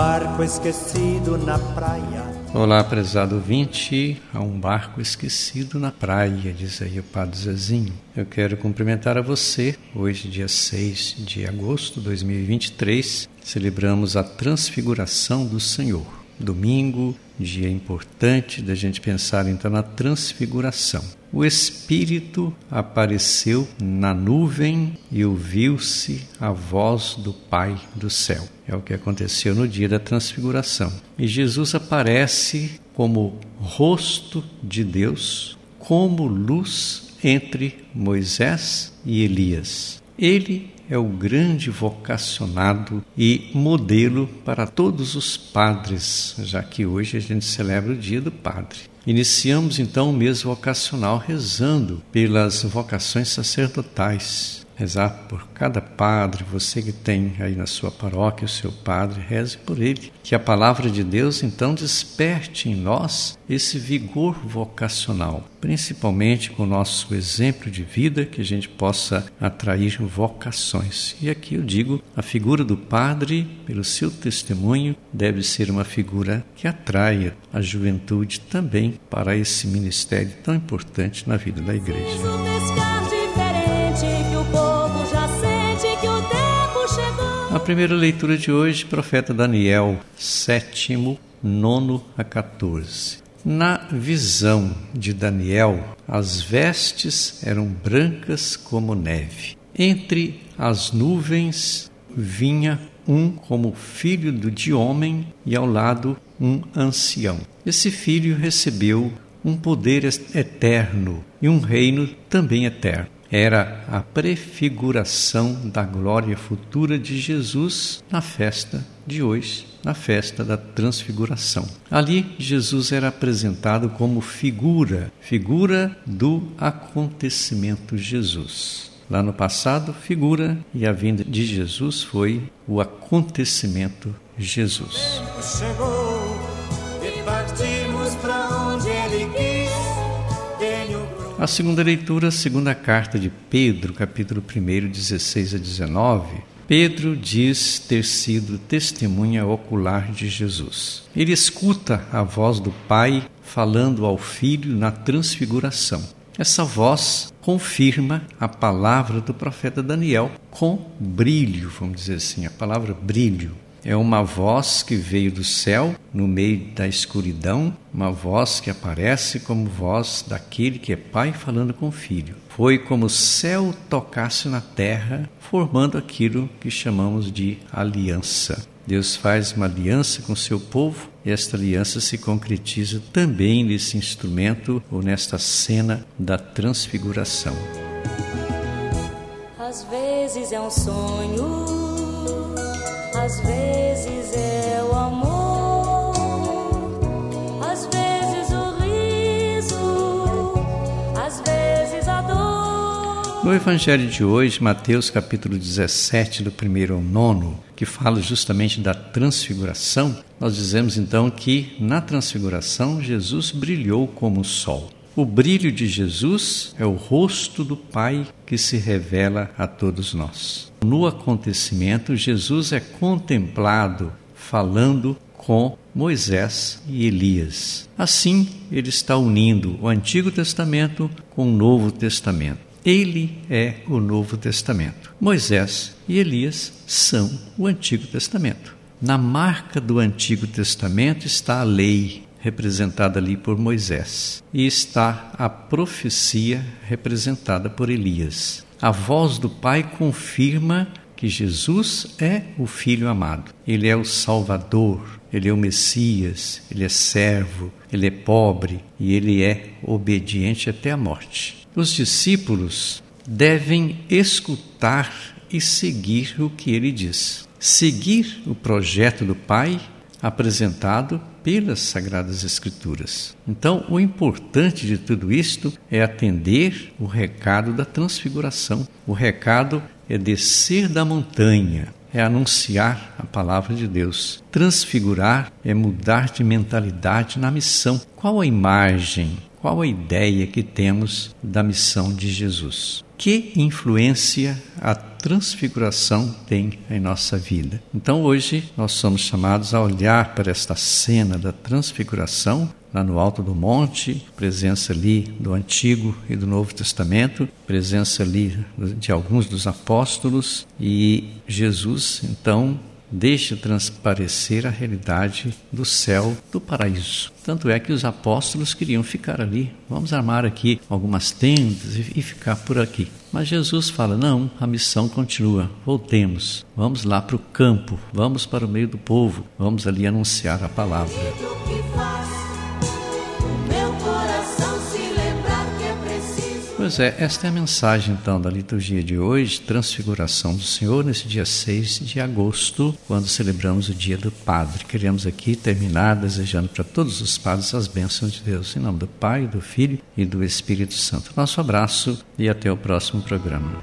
barco esquecido na praia. Olá, prezado ouvinte, há um barco esquecido na praia, diz aí o Padre Zezinho. Eu quero cumprimentar a você. Hoje, dia 6 de agosto de 2023, celebramos a transfiguração do Senhor. Domingo, dia importante da gente pensar então na transfiguração. O Espírito apareceu na nuvem e ouviu-se a voz do Pai do céu. É o que aconteceu no dia da transfiguração. E Jesus aparece como rosto de Deus, como luz entre Moisés e Elias. Ele é o grande vocacionado e modelo para todos os padres, já que hoje a gente celebra o Dia do Padre. Iniciamos então o mês vocacional rezando pelas vocações sacerdotais rezar por cada padre, você que tem aí na sua paróquia o seu padre, reze por ele. Que a palavra de Deus então desperte em nós esse vigor vocacional, principalmente com o nosso exemplo de vida, que a gente possa atrair vocações. E aqui eu digo, a figura do padre, pelo seu testemunho, deve ser uma figura que atraia a juventude também para esse ministério tão importante na vida da igreja. A primeira leitura de hoje, profeta Daniel, sétimo, nono a 14. Na visão de Daniel, as vestes eram brancas como neve. Entre as nuvens vinha um como filho de homem e ao lado um ancião. Esse filho recebeu um poder eterno e um reino também eterno era a prefiguração da glória futura de Jesus na festa de hoje, na festa da transfiguração. Ali Jesus era apresentado como figura, figura do acontecimento Jesus. Lá no passado, figura e a vinda de Jesus foi o acontecimento Jesus. Chegou e partimos A segunda leitura, segunda carta de Pedro, capítulo 1, 16 a 19. Pedro diz ter sido testemunha ocular de Jesus. Ele escuta a voz do Pai falando ao Filho na transfiguração. Essa voz confirma a palavra do profeta Daniel com brilho, vamos dizer assim, a palavra brilho. É uma voz que veio do céu, no meio da escuridão, uma voz que aparece como voz daquele que é pai falando com o filho. Foi como o céu tocasse na terra, formando aquilo que chamamos de aliança. Deus faz uma aliança com seu povo e esta aliança se concretiza também nesse instrumento ou nesta cena da transfiguração. Às vezes é um sonho às vezes é o amor, às vezes o riso, às vezes a dor. No Evangelho de hoje, Mateus capítulo 17, do primeiro ao nono, que fala justamente da transfiguração, nós dizemos então que na transfiguração Jesus brilhou como o sol. O brilho de Jesus é o rosto do Pai que se revela a todos nós. No acontecimento, Jesus é contemplado falando com Moisés e Elias. Assim, ele está unindo o Antigo Testamento com o Novo Testamento. Ele é o Novo Testamento. Moisés e Elias são o Antigo Testamento. Na marca do Antigo Testamento está a lei, representada ali por Moisés, e está a profecia representada por Elias. A voz do Pai confirma que Jesus é o Filho amado. Ele é o Salvador, ele é o Messias, ele é servo, ele é pobre e ele é obediente até a morte. Os discípulos devem escutar e seguir o que ele diz. Seguir o projeto do Pai apresentado pelas Sagradas Escrituras. Então, o importante de tudo isto é atender o recado da transfiguração. O recado é descer da montanha, é anunciar a palavra de Deus. Transfigurar é mudar de mentalidade na missão. Qual a imagem, qual a ideia que temos da missão de Jesus? Que influência a transfiguração tem em nossa vida. Então hoje nós somos chamados a olhar para esta cena da transfiguração lá no alto do monte, presença ali do Antigo e do Novo Testamento, presença ali de alguns dos apóstolos e Jesus então deixa transparecer a realidade do céu, do paraíso. Tanto é que os apóstolos queriam ficar ali. Vamos armar aqui algumas tendas e ficar por aqui. Mas Jesus fala: não, a missão continua. Voltemos. Vamos lá para o campo. Vamos para o meio do povo. Vamos ali anunciar a palavra. Pois é, esta é a mensagem então da liturgia de hoje, Transfiguração do Senhor, nesse dia 6 de agosto, quando celebramos o Dia do Padre. Queremos aqui terminar desejando para todos os padres as bênçãos de Deus, em nome do Pai, do Filho e do Espírito Santo. Nosso abraço e até o próximo programa.